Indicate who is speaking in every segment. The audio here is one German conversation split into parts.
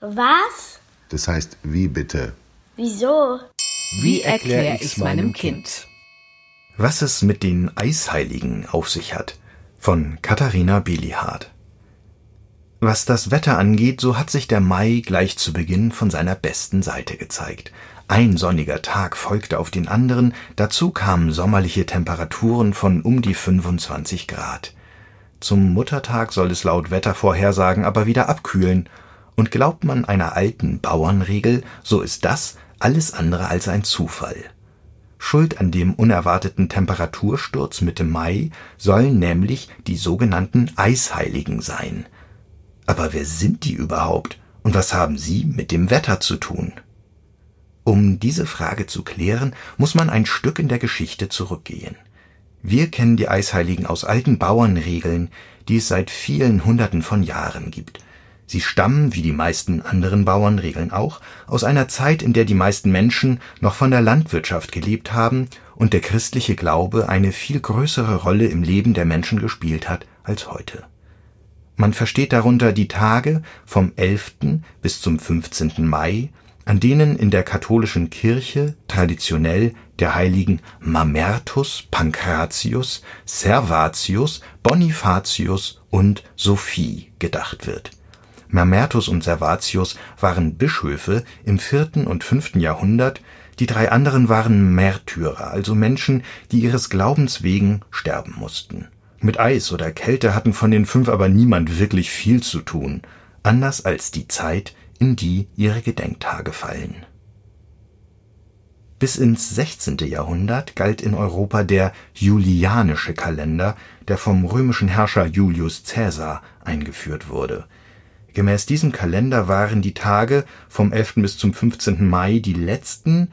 Speaker 1: Was?
Speaker 2: Das heißt, wie bitte?
Speaker 1: Wieso?
Speaker 3: Wie erkläre ich's meinem Kind?
Speaker 4: Was es mit den Eisheiligen auf sich hat. Von Katharina Bilihardt. Was das Wetter angeht, so hat sich der Mai gleich zu Beginn von seiner besten Seite gezeigt. Ein sonniger Tag folgte auf den anderen, dazu kamen sommerliche Temperaturen von um die 25 Grad. Zum Muttertag soll es laut Wettervorhersagen aber wieder abkühlen, und glaubt man einer alten Bauernregel, so ist das alles andere als ein Zufall. Schuld an dem unerwarteten Temperatursturz Mitte Mai sollen nämlich die sogenannten Eisheiligen sein. Aber wer sind die überhaupt und was haben sie mit dem Wetter zu tun? Um diese Frage zu klären, muss man ein Stück in der Geschichte zurückgehen. Wir kennen die Eisheiligen aus alten Bauernregeln, die es seit vielen Hunderten von Jahren gibt. Sie stammen, wie die meisten anderen Bauernregeln auch, aus einer Zeit, in der die meisten Menschen noch von der Landwirtschaft gelebt haben und der christliche Glaube eine viel größere Rolle im Leben der Menschen gespielt hat als heute. Man versteht darunter die Tage vom 11. bis zum 15. Mai, an denen in der katholischen Kirche traditionell der Heiligen Mamertus, Pankratius, Servatius, Bonifatius und Sophie gedacht wird Mamertus und Servatius waren Bischöfe im vierten und fünften Jahrhundert, die drei anderen waren Märtyrer, also Menschen, die ihres Glaubens wegen sterben mussten. Mit Eis oder Kälte hatten von den fünf aber niemand wirklich viel zu tun, anders als die Zeit, in die ihre Gedenktage fallen. Bis ins 16. Jahrhundert galt in Europa der julianische Kalender, der vom römischen Herrscher Julius Caesar eingeführt wurde Gemäß diesem Kalender waren die Tage vom 11. bis zum 15. Mai die letzten,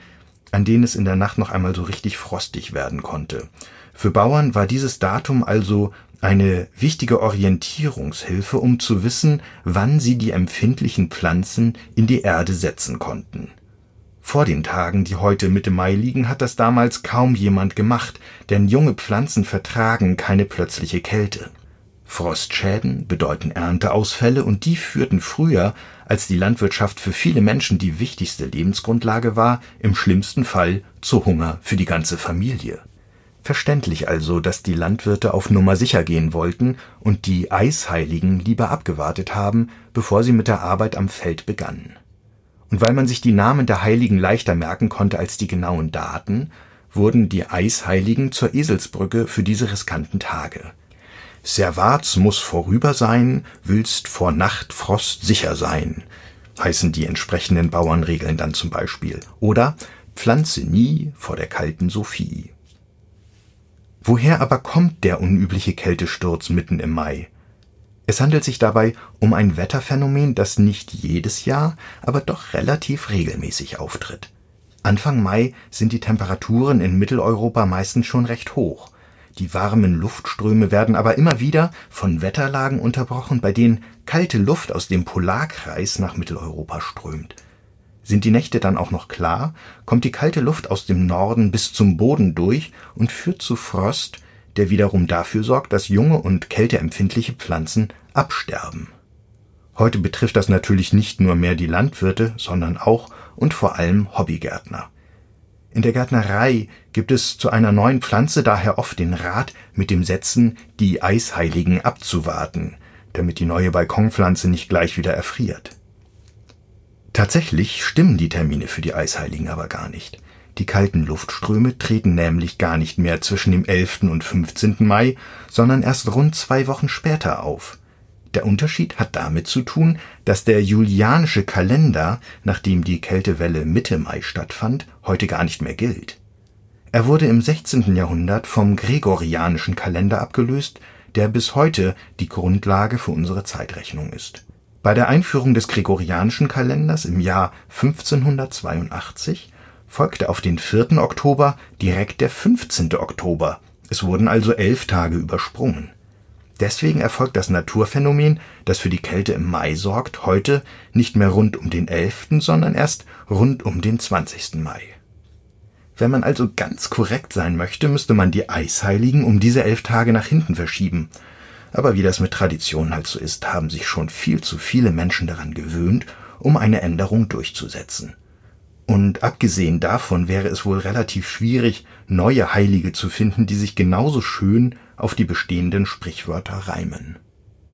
Speaker 4: an denen es in der Nacht noch einmal so richtig frostig werden konnte. Für Bauern war dieses Datum also eine wichtige Orientierungshilfe, um zu wissen, wann sie die empfindlichen Pflanzen in die Erde setzen konnten. Vor den Tagen, die heute Mitte Mai liegen, hat das damals kaum jemand gemacht, denn junge Pflanzen vertragen keine plötzliche Kälte Frostschäden bedeuten Ernteausfälle und die führten früher, als die Landwirtschaft für viele Menschen die wichtigste Lebensgrundlage war, im schlimmsten Fall zu Hunger für die ganze Familie. Verständlich also, dass die Landwirte auf Nummer sicher gehen wollten und die Eisheiligen lieber abgewartet haben, bevor sie mit der Arbeit am Feld begannen. Und weil man sich die Namen der Heiligen leichter merken konnte als die genauen Daten, wurden die Eisheiligen zur Eselsbrücke für diese riskanten Tage Servats muss vorüber sein, willst vor Nachtfrost sicher sein, heißen die entsprechenden Bauernregeln dann zum Beispiel. Oder pflanze nie vor der kalten Sophie. Woher aber kommt der unübliche Kältesturz mitten im Mai? Es handelt sich dabei um ein Wetterphänomen, das nicht jedes Jahr, aber doch relativ regelmäßig auftritt. Anfang Mai sind die Temperaturen in Mitteleuropa meistens schon recht hoch. Die warmen Luftströme werden aber immer wieder von Wetterlagen unterbrochen, bei denen kalte Luft aus dem Polarkreis nach Mitteleuropa strömt. Sind die Nächte dann auch noch klar, kommt die kalte Luft aus dem Norden bis zum Boden durch und führt zu Frost, der wiederum dafür sorgt, dass junge und kälteempfindliche Pflanzen absterben. Heute betrifft das natürlich nicht nur mehr die Landwirte, sondern auch und vor allem Hobbygärtner in der Gärtnerei gibt es zu einer neuen Pflanze daher oft den Rat, mit dem Setzen die Eisheiligen abzuwarten, damit die neue Balkonpflanze nicht gleich wieder erfriert. Tatsächlich stimmen die Termine für die Eisheiligen aber gar nicht. Die kalten Luftströme treten nämlich gar nicht mehr zwischen dem 11. und 15. Mai, sondern erst rund zwei Wochen später auf. Der Unterschied hat damit zu tun, dass der julianische Kalender, nach dem die Kältewelle Mitte Mai stattfand, heute gar nicht mehr gilt. Er wurde im 16. Jahrhundert vom gregorianischen Kalender abgelöst, der bis heute die Grundlage für unsere Zeitrechnung ist. Bei der Einführung des gregorianischen Kalenders im Jahr 1582 folgte auf den 4. Oktober direkt der 15. Oktober, es wurden also elf Tage übersprungen Deswegen erfolgt das Naturphänomen, das für die Kälte im Mai sorgt, heute nicht mehr rund um den 11., sondern erst rund um den 20. Mai. Wenn man also ganz korrekt sein möchte, müsste man die Eisheiligen um diese elf Tage nach hinten verschieben. Aber wie das mit Traditionen halt so ist, haben sich schon viel zu viele Menschen daran gewöhnt um eine Änderung durchzusetzen. Und abgesehen davon wäre es wohl relativ schwierig, neue Heilige zu finden, die sich genauso schön auf die bestehenden Sprichwörter reimen